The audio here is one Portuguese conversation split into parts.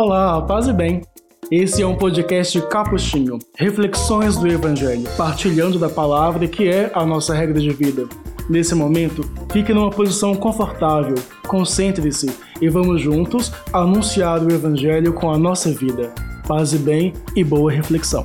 Olá, paz e bem. Esse é um podcast capuchinho, reflexões do Evangelho, partilhando da palavra que é a nossa regra de vida. Nesse momento, fique numa posição confortável, concentre-se e vamos juntos anunciar o Evangelho com a nossa vida. Paz e bem e boa reflexão.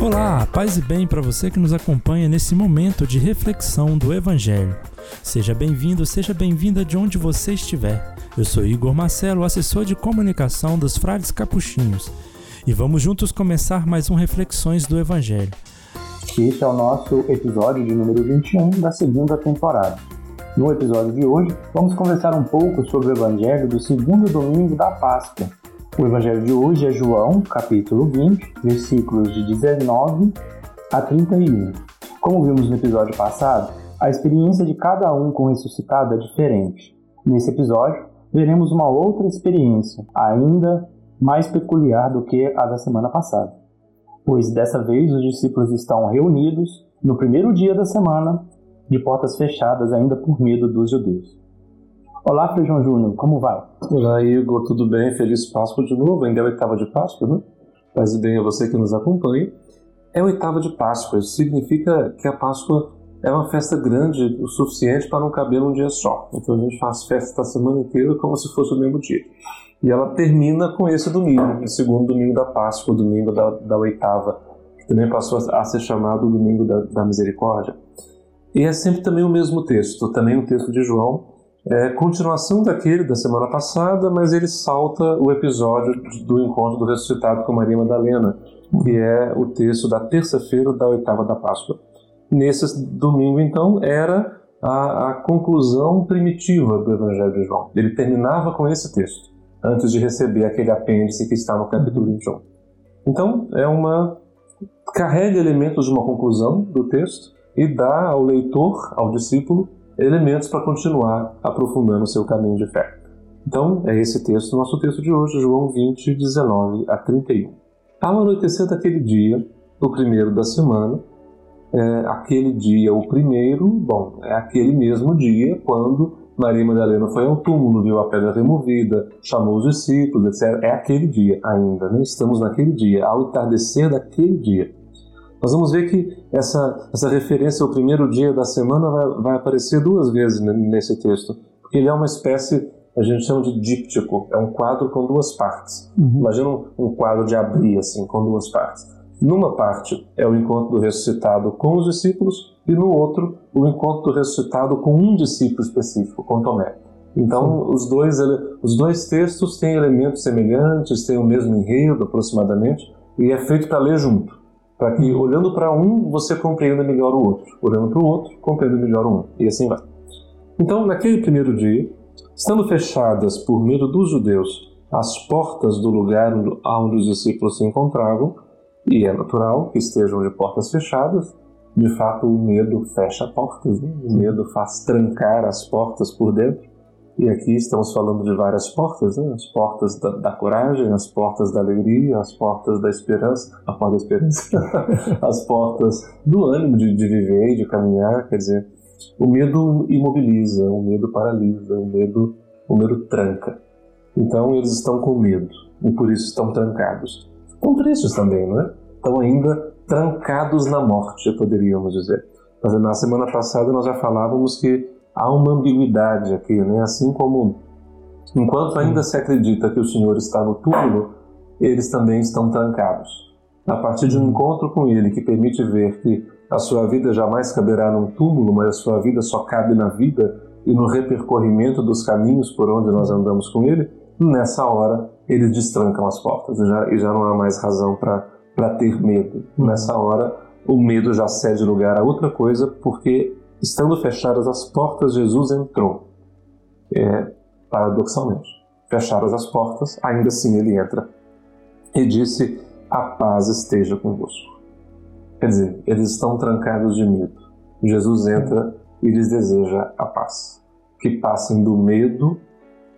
Olá, paz e bem para você que nos acompanha nesse momento de reflexão do Evangelho. Seja bem-vindo, seja bem-vinda de onde você estiver. Eu sou Igor Marcelo, assessor de comunicação dos Frades Capuchinhos, e vamos juntos começar mais um Reflexões do Evangelho. Este é o nosso episódio de número 21 da segunda temporada. No episódio de hoje, vamos conversar um pouco sobre o Evangelho do segundo domingo da Páscoa. O Evangelho de hoje é João, capítulo 20, versículos de 19 a 31. Como vimos no episódio passado, a experiência de cada um com o ressuscitado é diferente. Nesse episódio, veremos uma outra experiência, ainda mais peculiar do que a da semana passada. Pois dessa vez os discípulos estão reunidos no primeiro dia da semana, de portas fechadas, ainda por medo dos judeus. Olá, Feijão Júnior, como vai? Olá, Igor, tudo bem? Feliz Páscoa de novo, ainda é oitava de Páscoa, né? Paz bem a você que nos acompanha. É oitava de Páscoa, isso significa que a Páscoa é uma festa grande o suficiente para não caber num dia só. Então a gente faz festa a semana inteira como se fosse o mesmo dia. E ela termina com esse domingo, o segundo domingo da Páscoa, o domingo da, da oitava, que também passou a ser chamado o domingo da, da misericórdia. E é sempre também o mesmo texto, também o texto de João, é continuação daquele da semana passada, mas ele salta o episódio do encontro do ressuscitado com Maria Madalena, que é o texto da terça-feira da oitava da Páscoa. Nesse domingo, então, era a, a, conclusão primitiva do Evangelho de João. Ele terminava com esse texto, antes de receber aquele apêndice que está no capítulo 21. Então, é uma carrega elementos de uma conclusão do texto e dá ao leitor, ao discípulo, elementos para continuar aprofundando o seu caminho de fé. Então, é esse texto, nosso texto de hoje, João 20, 19 a 31. Ao anoitecer daquele dia, o primeiro da semana, é, aquele dia, o primeiro, bom, é aquele mesmo dia quando Maria Madalena foi ao túmulo, viu a pedra removida, chamou os discípulos, etc. É aquele dia ainda, né? estamos naquele dia, ao entardecer daquele dia. Nós vamos ver que essa, essa referência ao primeiro dia da semana vai, vai aparecer duas vezes nesse texto, porque ele é uma espécie, a gente chama de díptico, é um quadro com duas partes. Uhum. Imagina um, um quadro de abrir, assim, com duas partes. Numa parte é o encontro do ressuscitado com os discípulos e no outro o encontro do ressuscitado com um discípulo específico, com Tomé. Então os dois, os dois textos têm elementos semelhantes, têm o mesmo enredo aproximadamente e é feito para ler junto, para que olhando para um você compreenda melhor o outro, olhando para o outro compreenda melhor um e assim vai. Então naquele primeiro dia, estando fechadas por medo dos judeus as portas do lugar onde os discípulos se encontravam, e é natural que estejam de portas fechadas. De fato, o medo fecha portas, né? o medo faz trancar as portas por dentro. E aqui estamos falando de várias portas, né? as portas da, da, coragem, as portas da alegria, as portas da esperança, a porta da esperança, as portas do ânimo de, de viver de caminhar. Quer dizer, o medo imobiliza, o medo paralisa, o medo, o medo tranca. Então eles estão com medo e por isso estão trancados estão tristes também, não é? Estão ainda trancados na morte, poderíamos dizer. Mas na semana passada nós já falávamos que há uma ambiguidade aqui, né? Assim como enquanto ainda se acredita que o Senhor está no túmulo, eles também estão trancados. A partir de um encontro com Ele que permite ver que a sua vida jamais caberá num túmulo, mas a sua vida só cabe na vida e no repercorrimento dos caminhos por onde nós andamos com Ele, nessa hora eles destrancam as portas e já, e já não há mais razão para ter medo. Nessa hora, o medo já cede lugar a outra coisa, porque estando fechadas as portas, Jesus entrou. É, paradoxalmente. Fechadas as portas, ainda assim ele entra. E disse: A paz esteja convosco. Quer dizer, eles estão trancados de medo. Jesus entra e lhes deseja a paz. Que passem do medo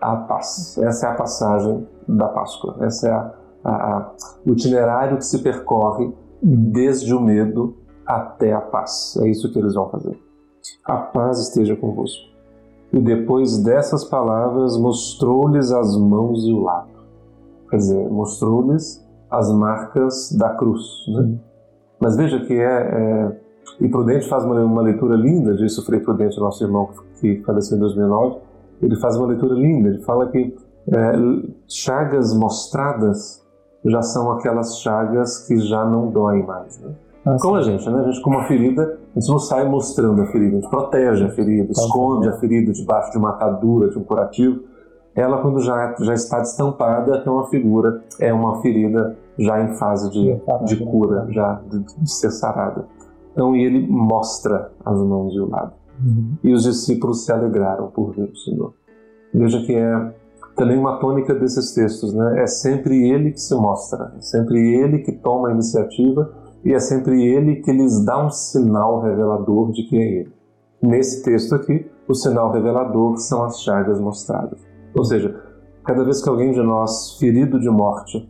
à paz. Essa é a passagem da Páscoa. Esse é a, a, a, o itinerário que se percorre desde o medo até a paz. É isso que eles vão fazer. A paz esteja convosco. E depois dessas palavras, mostrou-lhes as mãos e o lado. Quer dizer, mostrou-lhes as marcas da cruz. Né? Mas veja que é, é, E Prudente faz uma, uma leitura linda disso, Frei Prudente, nosso irmão que faleceu em 2009. Ele faz uma leitura linda. Ele fala que é, chagas mostradas já são aquelas chagas que já não doem mais. Né? Ah, como a gente, né? A gente com uma ferida, a gente não sai mostrando a ferida, a gente protege a ferida, esconde a ferida debaixo de uma atadura, de um curativo. Ela, quando já, já está destampada, é uma figura, é uma ferida já em fase de, de cura, já de, de ser sarada. Então, e ele mostra as mãos e o lado. Uhum. E os discípulos se alegraram por ver o Senhor. Veja que é também uma tônica desses textos, né? É sempre ele que se mostra, é sempre ele que toma a iniciativa e é sempre ele que lhes dá um sinal revelador de que é ele. Nesse texto aqui, o sinal revelador são as chagas mostradas. Ou seja, cada vez que alguém de nós, ferido de morte,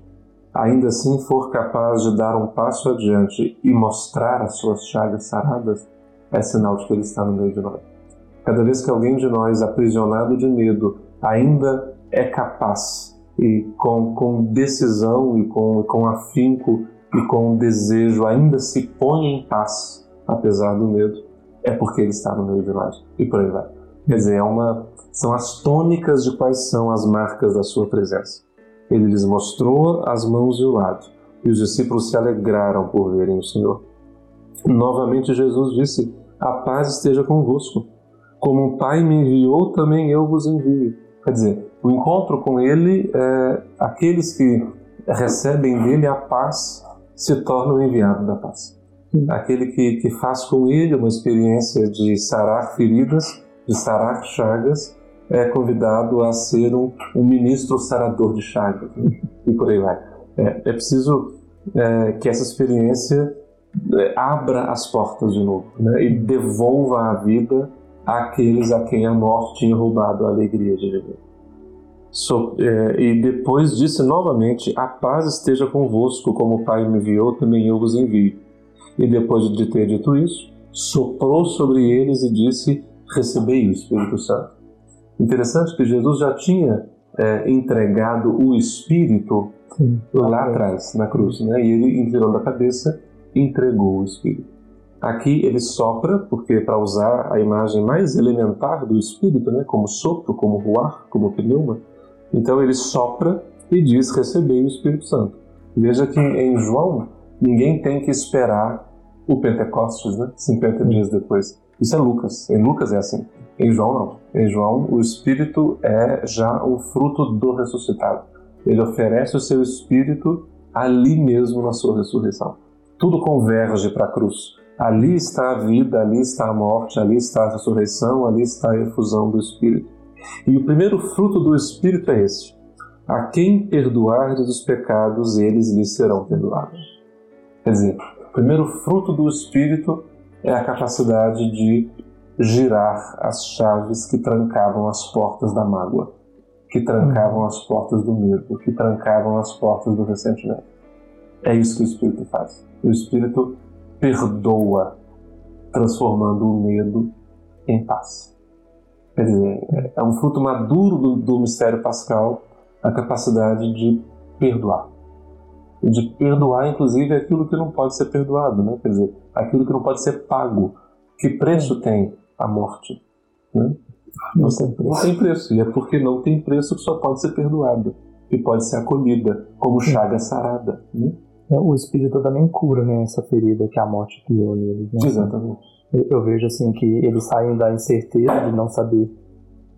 ainda assim for capaz de dar um passo adiante e mostrar as suas chagas saradas, é sinal de que ele está no meio de nós. Cada vez que alguém de nós, aprisionado de medo, ainda é capaz e com, com decisão e com, com afinco e com desejo ainda se põe em paz, apesar do medo, é porque ele está no meio de nós. E por aí vai. Quer dizer, é uma, são as tônicas de quais são as marcas da sua presença. Ele lhes mostrou as mãos e o lado, e os discípulos se alegraram por verem o Senhor. Novamente Jesus disse: A paz esteja convosco. Como o Pai me enviou, também eu vos envio. Quer dizer, o encontro com Ele, é, aqueles que recebem dele a paz se torna o enviado da paz. Aquele que, que faz com ele uma experiência de sarar feridas, de sarar chagas, é convidado a ser um, um ministro sarador de chagas. E por aí vai. É, é preciso é, que essa experiência é, abra as portas de novo né, e devolva a vida àqueles a quem a morte tinha roubado a alegria de viver. So, é, e depois disse novamente: A paz esteja convosco, como o Pai me enviou, também eu vos envio. E depois de ter dito isso, soprou sobre eles e disse: Recebei o Espírito Santo. Interessante que Jesus já tinha é, entregado o Espírito Sim. lá atrás, na cruz, né? e ele, inclinando a cabeça, entregou o Espírito. Aqui ele sopra, porque para usar a imagem mais elementar do Espírito, né? como sopro, como ruar, como pneuma, então ele sopra e diz: Recebei o Espírito Santo. Veja que em João, ninguém tem que esperar o Pentecostes, né? 50 dias depois. Isso é Lucas. Em Lucas é assim. Em João, não. Em João, o Espírito é já o fruto do ressuscitado. Ele oferece o seu Espírito ali mesmo na sua ressurreição. Tudo converge para a cruz. Ali está a vida, ali está a morte, ali está a ressurreição, ali está a efusão do Espírito. E o primeiro fruto do Espírito é esse: a quem perdoardes os pecados, eles lhes serão perdoados. Quer dizer, o primeiro fruto do Espírito é a capacidade de girar as chaves que trancavam as portas da mágoa, que trancavam as portas do medo, que trancavam as portas do ressentimento. É isso que o Espírito faz. O Espírito perdoa, transformando o medo em paz. Quer dizer, é um fruto maduro do, do mistério pascal a capacidade de perdoar. De perdoar, inclusive, aquilo que não pode ser perdoado, né? quer dizer, aquilo que não pode ser pago. Que preço tem a morte? Né? Não, tem preço. não tem preço, e é porque não tem preço que só pode ser perdoado, e pode ser acolhida, como chaga sarada. Né? É, o Espírito também cura né, essa ferida que a morte criou neles. Né? Exatamente eu vejo assim que eles saem da incerteza de não saber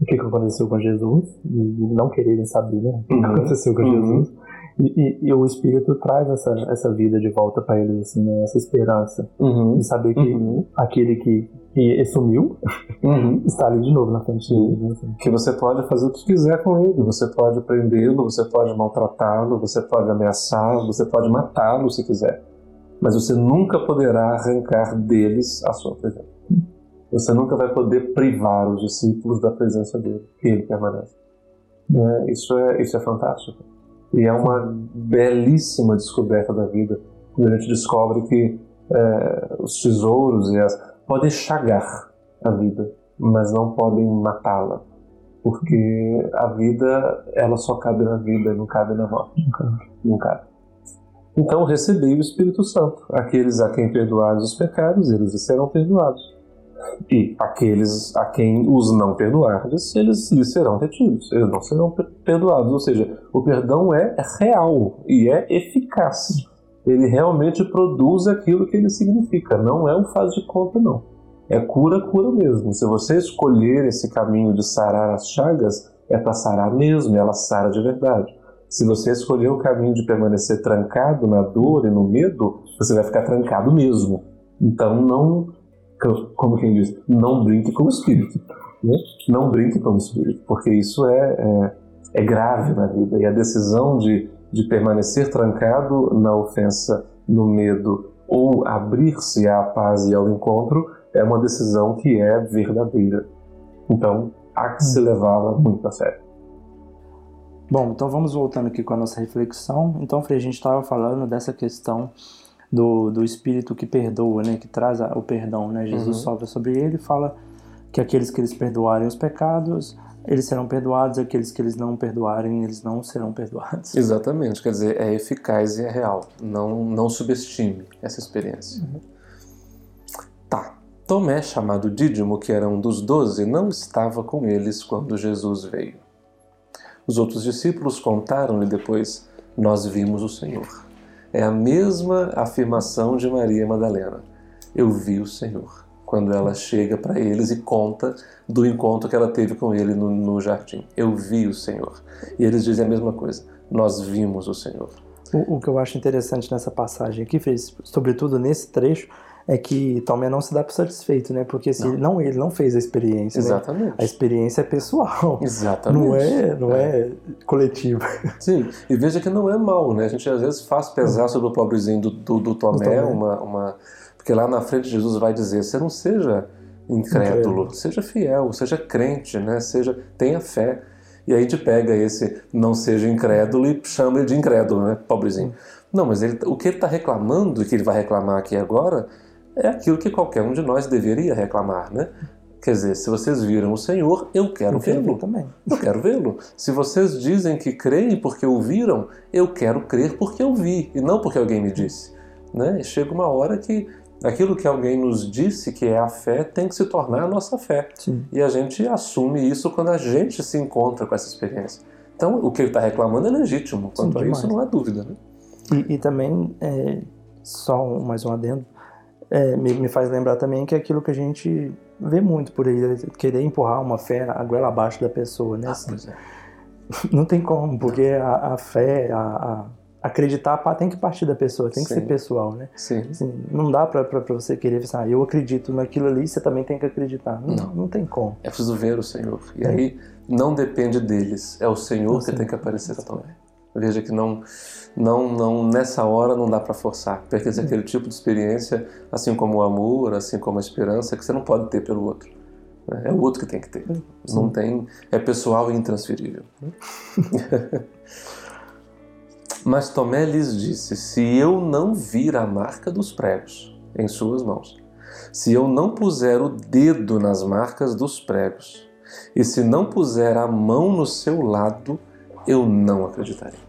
o que, aconteceu com Jesus e não quererem saber né, o que uhum. aconteceu com uhum. Jesus. E, e, e, o Espírito traz essa, essa vida de volta para eles, assim, né, essa esperança uhum. de saber que uhum. aquele que, que sumiu uhum. está ali de novo na frente deles. Né, assim. Que você pode fazer o que quiser com ele, você pode prendê-lo, você pode maltratá-lo, você pode ameaçar, você pode matá-lo se quiser mas você nunca poderá arrancar deles a sua presença. Você nunca vai poder privar os discípulos da presença dele, que ele permanece. É, isso, é, isso é fantástico. E é uma belíssima descoberta da vida, quando a gente descobre que é, os tesouros e as, podem chagar a vida, mas não podem matá-la. porque a vida, ela só cabe na vida, não cabe na morte. Não cabe. Então recebei o Espírito Santo. Aqueles a quem perdoares os pecados, eles serão perdoados. E aqueles a quem os não perdoardes, eles lhes serão retidos. Eles não serão perdoados. Ou seja, o perdão é real e é eficaz. Ele realmente produz aquilo que ele significa. Não é um faz de conta, não. É cura, cura mesmo. Se você escolher esse caminho de sarar as chagas, é para sarar mesmo, ela sara de verdade. Se você escolher o caminho de permanecer trancado na dor e no medo, você vai ficar trancado mesmo. Então não, como quem diz, não brinque com o espírito. Né? Não brinque com o espírito, porque isso é, é, é grave na vida. E a decisão de, de permanecer trancado na ofensa, no medo, ou abrir-se à paz e ao encontro, é uma decisão que é verdadeira. Então, há que se levá-la muito a sério. Bom, então vamos voltando aqui com a nossa reflexão. Então, Frei, a gente estava falando dessa questão do, do Espírito que perdoa, né, que traz o perdão, né? Jesus uhum. sobre ele e fala que aqueles que eles perdoarem os pecados, eles serão perdoados, aqueles que eles não perdoarem, eles não serão perdoados. Exatamente, quer dizer, é eficaz e é real. Não, não subestime essa experiência. Uhum. Tá. Tomé, chamado Dídimo, que era um dos doze, não estava com eles quando Jesus veio. Os outros discípulos contaram-lhe depois: Nós vimos o Senhor. É a mesma afirmação de Maria Madalena. Eu vi o Senhor. Quando ela chega para eles e conta do encontro que ela teve com ele no, no jardim. Eu vi o Senhor. E eles dizem a mesma coisa. Nós vimos o Senhor. O, o que eu acho interessante nessa passagem aqui, fez, sobretudo nesse trecho, é que Tomé não se dá por satisfeito, né? Porque se ele não ele não fez a experiência, né? Exatamente. Né? A experiência é pessoal. Exatamente. Não é, não é. é coletiva. Sim, e veja que não é mal, né? A gente às vezes faz pesar sobre o pobrezinho do, do, do Tomé, Tomé, Uma, uma... Porque lá na frente Jesus vai dizer, você não seja incrédulo, seja fiel, seja crente, né? Seja, tenha fé. E aí a gente pega esse não seja incrédulo e chama ele de incrédulo, né? Pobrezinho. Não, mas ele, o que ele está reclamando e que ele vai reclamar aqui agora é aquilo que qualquer um de nós deveria reclamar, né? Quer dizer, se vocês viram o Senhor, eu quero vê-lo. também. Eu quero vê-lo. Se vocês dizem que creem porque o viram, eu quero crer porque eu vi e não porque alguém me disse. Né? Chega uma hora que aquilo que alguém nos disse que é a fé tem que se tornar a nossa fé. Sim. E a gente assume isso quando a gente se encontra com essa experiência. Então, o que ele está reclamando é legítimo. Quanto Sim, a isso, não há dúvida. Né? E, e também, é, só mais um adendo, é, me, me, faz lembrar também que é aquilo que a gente vê muito por aí, né? querer empurrar uma fé a goela abaixo da pessoa, né? Ah, assim, é. Não tem como, porque a, a fé, a, a, acreditar tem que partir da pessoa, tem que Sim. ser pessoal, né? Sim. Assim, não dá para você querer pensar, ah, eu acredito naquilo ali, você também tem que acreditar. Não, não, não tem como. É preciso ver o Senhor. E é. aí não depende deles, é o Senhor é que tem que aparecer também. Veja que não, não, não nessa hora não dá para forçar. Pertence aquele tipo de experiência, assim como o amor, assim como a esperança, que você não pode ter pelo outro. É o outro que tem que ter. Sim. Não tem, é pessoal e intransferível. Mas Tomé lhes disse: Se eu não vir a marca dos pregos em suas mãos, se eu não puser o dedo nas marcas dos pregos, e se não puser a mão no seu lado, eu não acreditarei.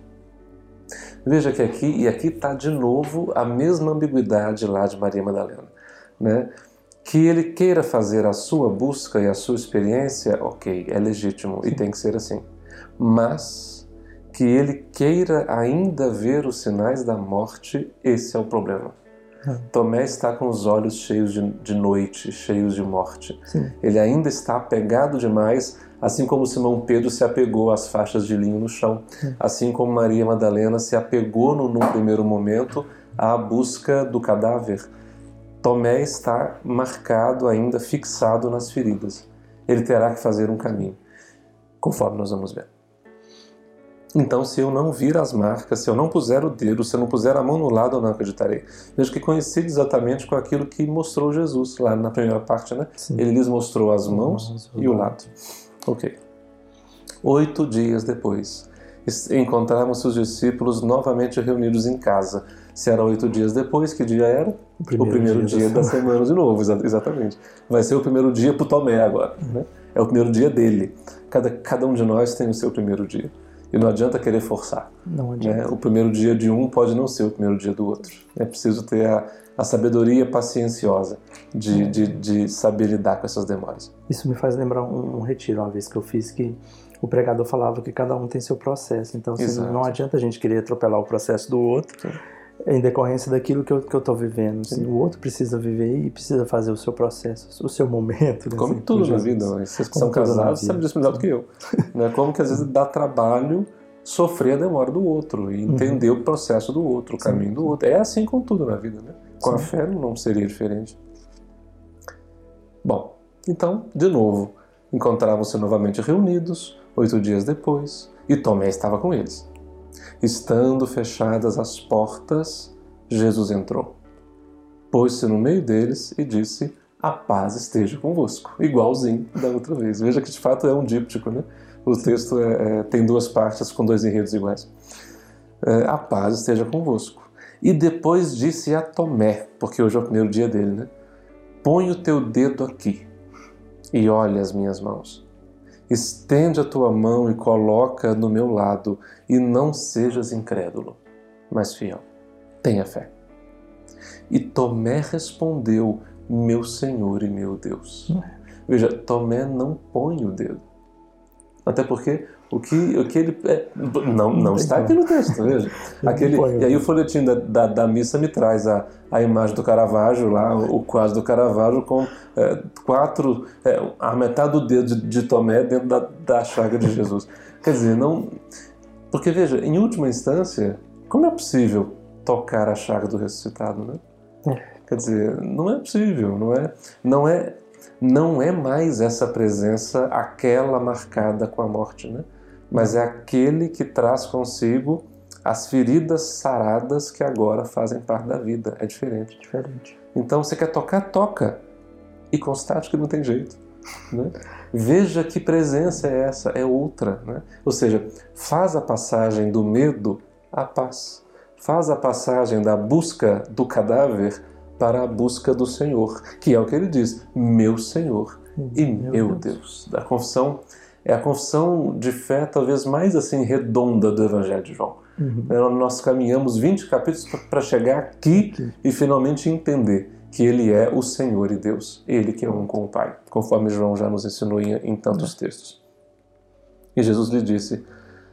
Veja que aqui, e aqui está de novo a mesma ambiguidade lá de Maria Madalena. Né? Que ele queira fazer a sua busca e a sua experiência, ok, é legítimo Sim. e tem que ser assim. Mas que ele queira ainda ver os sinais da morte, esse é o problema. Hum. Tomé está com os olhos cheios de, de noite, cheios de morte. Sim. Ele ainda está apegado demais assim como Simão Pedro se apegou às faixas de linho no chão, assim como Maria Madalena se apegou no, primeiro momento à busca do cadáver. Tomé está marcado ainda, fixado nas feridas. Ele terá que fazer um caminho, conforme nós vamos ver. Então, se eu não vir as marcas, se eu não puser o dedo, se eu não puser a mão no lado, eu não acreditarei. Vejo que coincide exatamente com aquilo que mostrou Jesus lá na primeira parte, né? Sim. Ele lhes mostrou as mãos e o lado. Ok. Oito dias depois, encontramos os discípulos novamente reunidos em casa. Se era oito dias depois, que dia era? O primeiro, o primeiro dia, dia, da semana de novo, exatamente. Vai ser o primeiro dia para o Tomé agora. Né? É o primeiro dia dele. Cada, cada um de nós tem o seu primeiro dia. E não adianta querer forçar. Não adianta. Né? O primeiro dia de um pode não ser o primeiro dia do outro. É preciso ter a, a sabedoria pacienciosa de, É. de, de saber lidar com essas demoras. Isso me faz lembrar um, um retiro uma vez que eu fiz que o pregador falava que cada um tem seu processo. Então, assim, não adianta a gente querer atropelar o processo do outro Sim. Em decorrência daquilo que eu, que eu tô vivendo. Assim, o outro precisa viver e precisa fazer o seu processo, o seu momento. né, Como assim, tudo com na vida, né? vocês que Como são casados sabem disso melhor do que eu. né? Como que às vezes dá trabalho sofrer a demora do outro e entender o processo do outro, o Uhum. Sim, caminho do outro. É assim com tudo na vida, né? Com a Sim. fé não seria diferente. Bom, então, de novo, encontravam-se novamente reunidos, oito dias depois, e Tomé estava com eles. Estando fechadas as portas, Jesus entrou. Pôs-se no meio deles e disse: A paz esteja convosco. Igualzinho da outra vez. Veja que de fato é um díptico, né? O texto é- é- tem duas partes com dois enredos iguais. É, a paz esteja convosco. E depois disse a Tomé, porque hoje é o primeiro dia dele, né? Põe o teu dedo aqui e olha as minhas mãos. Estende a tua mão e coloca no meu lado, e não sejas incrédulo, mas fiel. Tenha fé. E Tomé respondeu: Meu Senhor e meu Deus. Veja, Tomé não põe o dedo. Até porque o que, o que ele. é, não, não está aqui no texto, veja. Aquele, o e aí o dedo. folhetim da, da, da missa me traz a, a imagem do Caravaggio lá, o quadro do Caravaggio com é, quatro, é, a metade do dedo de, de Tomé dentro da, da chaga de Jesus. Quer dizer, não. Porque veja, em última instância, como é possível tocar a chaga do ressuscitado, né? Quer dizer, não é possível, não é, não é, não é mais essa presença aquela marcada com a morte, né? Mas é aquele que traz consigo as feridas saradas que agora fazem parte da vida. É diferente. Diferente. Então, você quer tocar, toca. E constate que não tem jeito. Né? Veja que presença é essa, é outra. Né? Ou seja, faz a passagem do medo à paz. Faz a passagem da busca do cadáver para a busca do Senhor, que é o que ele diz: meu Senhor e meu, Deus. A confissão é a confissão de fé talvez mais assim redonda do Evangelho de João. Uhum. Né, Nós caminhamos 20 capítulos para chegar aqui Aqui. e finalmente entender que Ele é o Senhor e Deus, Ele que é um com o Pai, conforme João já nos ensinou em, em tantos textos. E Jesus lhe disse: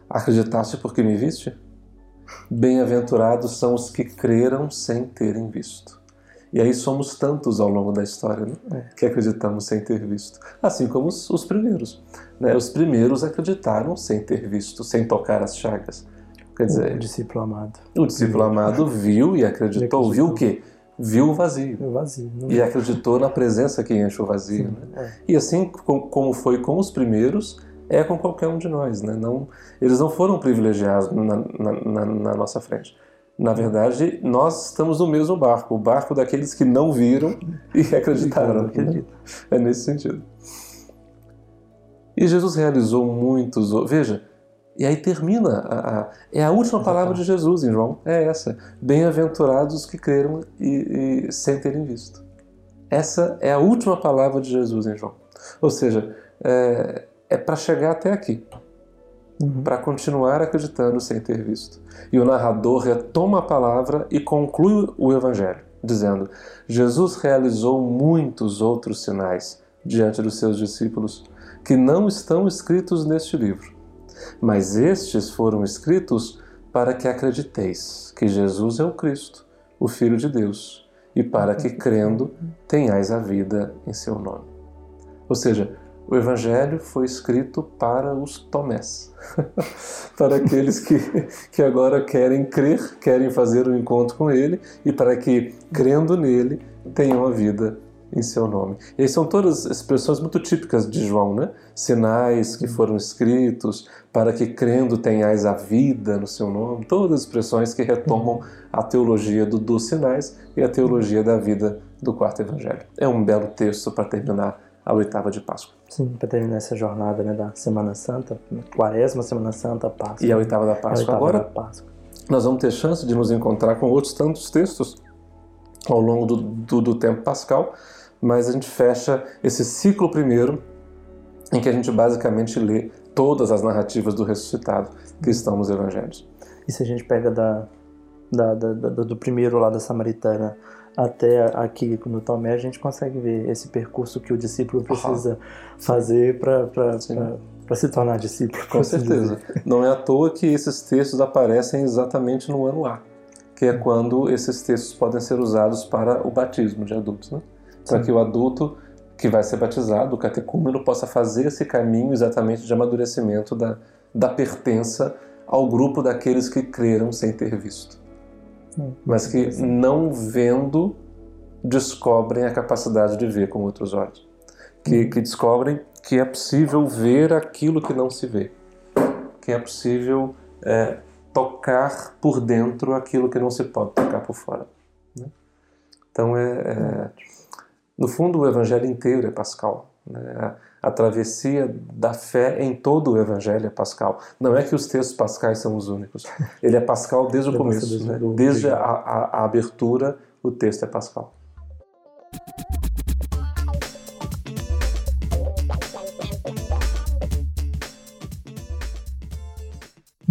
Acreditaste porque me viste? Bem-aventurados são os que creram sem terem visto. E aí somos tantos ao longo da história né, que acreditamos sem ter visto. Assim como os, os primeiros. né? Os primeiros acreditaram sem ter visto, sem tocar as chagas. Quer O dizer, discípulo amado. o discípulo amado viu e acreditou. Ele Viu o acreditou. quê? Viu o vazio. É vazio. E acreditou na presença que enche o vazio. Sim, né? é. E assim co- como foi com os primeiros, é com qualquer um de nós. Né? Não, eles não foram privilegiados na, na- na- na nossa frente. Na verdade, nós estamos no mesmo barco, o barco daqueles que não viram e acreditaram. Acredito. É nesse sentido. E Jesus realizou muitos. Veja, e aí termina. A, a- é a última palavra de Jesus em João. É essa. Bem-aventurados os que creram e, e sem terem visto. Essa é a última palavra de Jesus em João. Ou seja, é, é para chegar até aqui. Uhum. Para continuar acreditando sem ter visto. E o narrador retoma a palavra e conclui o evangelho, dizendo: Jesus realizou muitos outros sinais diante dos seus discípulos que não estão escritos neste livro. Mas estes foram escritos para que acrediteis que Jesus é o Cristo, o Filho de Deus, e para que, crendo, tenhais a vida em seu nome. Ou seja, o Evangelho foi escrito para os Tomés, para aqueles que, que agora querem crer, querem fazer um encontro com Ele e para que, crendo nele, tenham a vida em seu nome. E aí são todas expressões muito típicas de João, né? Sinais que foram escritos para que, crendo, tenhais a vida no seu nome. Todas as expressões que retomam a teologia do, dos sinais e a teologia da vida do quarto evangelho. É um belo texto para terminar a oitava de Páscoa. Sim, para terminar essa jornada né, da Semana Santa, Quaresma, Semana Santa, Páscoa. E a oitava da Páscoa. oitava Agora da Páscoa. nós vamos ter chance de nos encontrar com outros tantos textos ao longo do, do, do tempo pascal, mas a gente fecha esse ciclo primeiro em que a gente basicamente lê todas as narrativas do ressuscitado que estão nos evangelhos. E se a gente pega da, da, da, da do primeiro lá da Samaritana até aqui no Tomé, a gente consegue ver esse percurso que o discípulo precisa fazer para se tornar discípulo. Com certeza. Dizer. Não é à toa que esses textos aparecem exatamente no ano A, que é quando esses textos podem ser usados para o batismo de adultos. Né? Para que o adulto que vai ser batizado, o catecúmeno, possa fazer esse caminho exatamente de amadurecimento da, da pertença ao grupo daqueles que creram sem ter visto. Hum, mas que não vendo descobrem a capacidade de ver com outros olhos. Que, hum. que descobrem que é possível ver aquilo que não se vê. Que é possível é, tocar por dentro aquilo que não se pode tocar por fora. Né? Então, é, é, no fundo, o Evangelho inteiro é pascal. Né? A, a, travessia da fé em todo o Evangelho é pascal. Não é que os textos pascais são os únicos. Ele é pascal desde o começo. Né? Desde a, a, a abertura, o texto é pascal.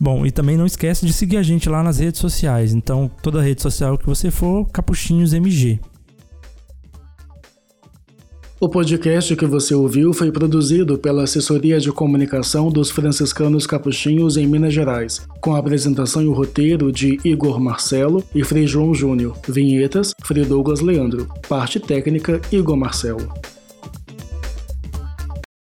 Bom, e também não esquece de seguir a gente lá nas redes sociais. Então, toda rede social que você for, Capuchinhos MG. O podcast que você ouviu foi produzido pela Assessoria de Comunicação dos Franciscanos Capuchinhos em Minas Gerais, com a apresentação e o roteiro de Igor Marcelo e Frei João Júnior. Vinhetas, Frei Douglas Leandro. Parte técnica, Igor Marcelo.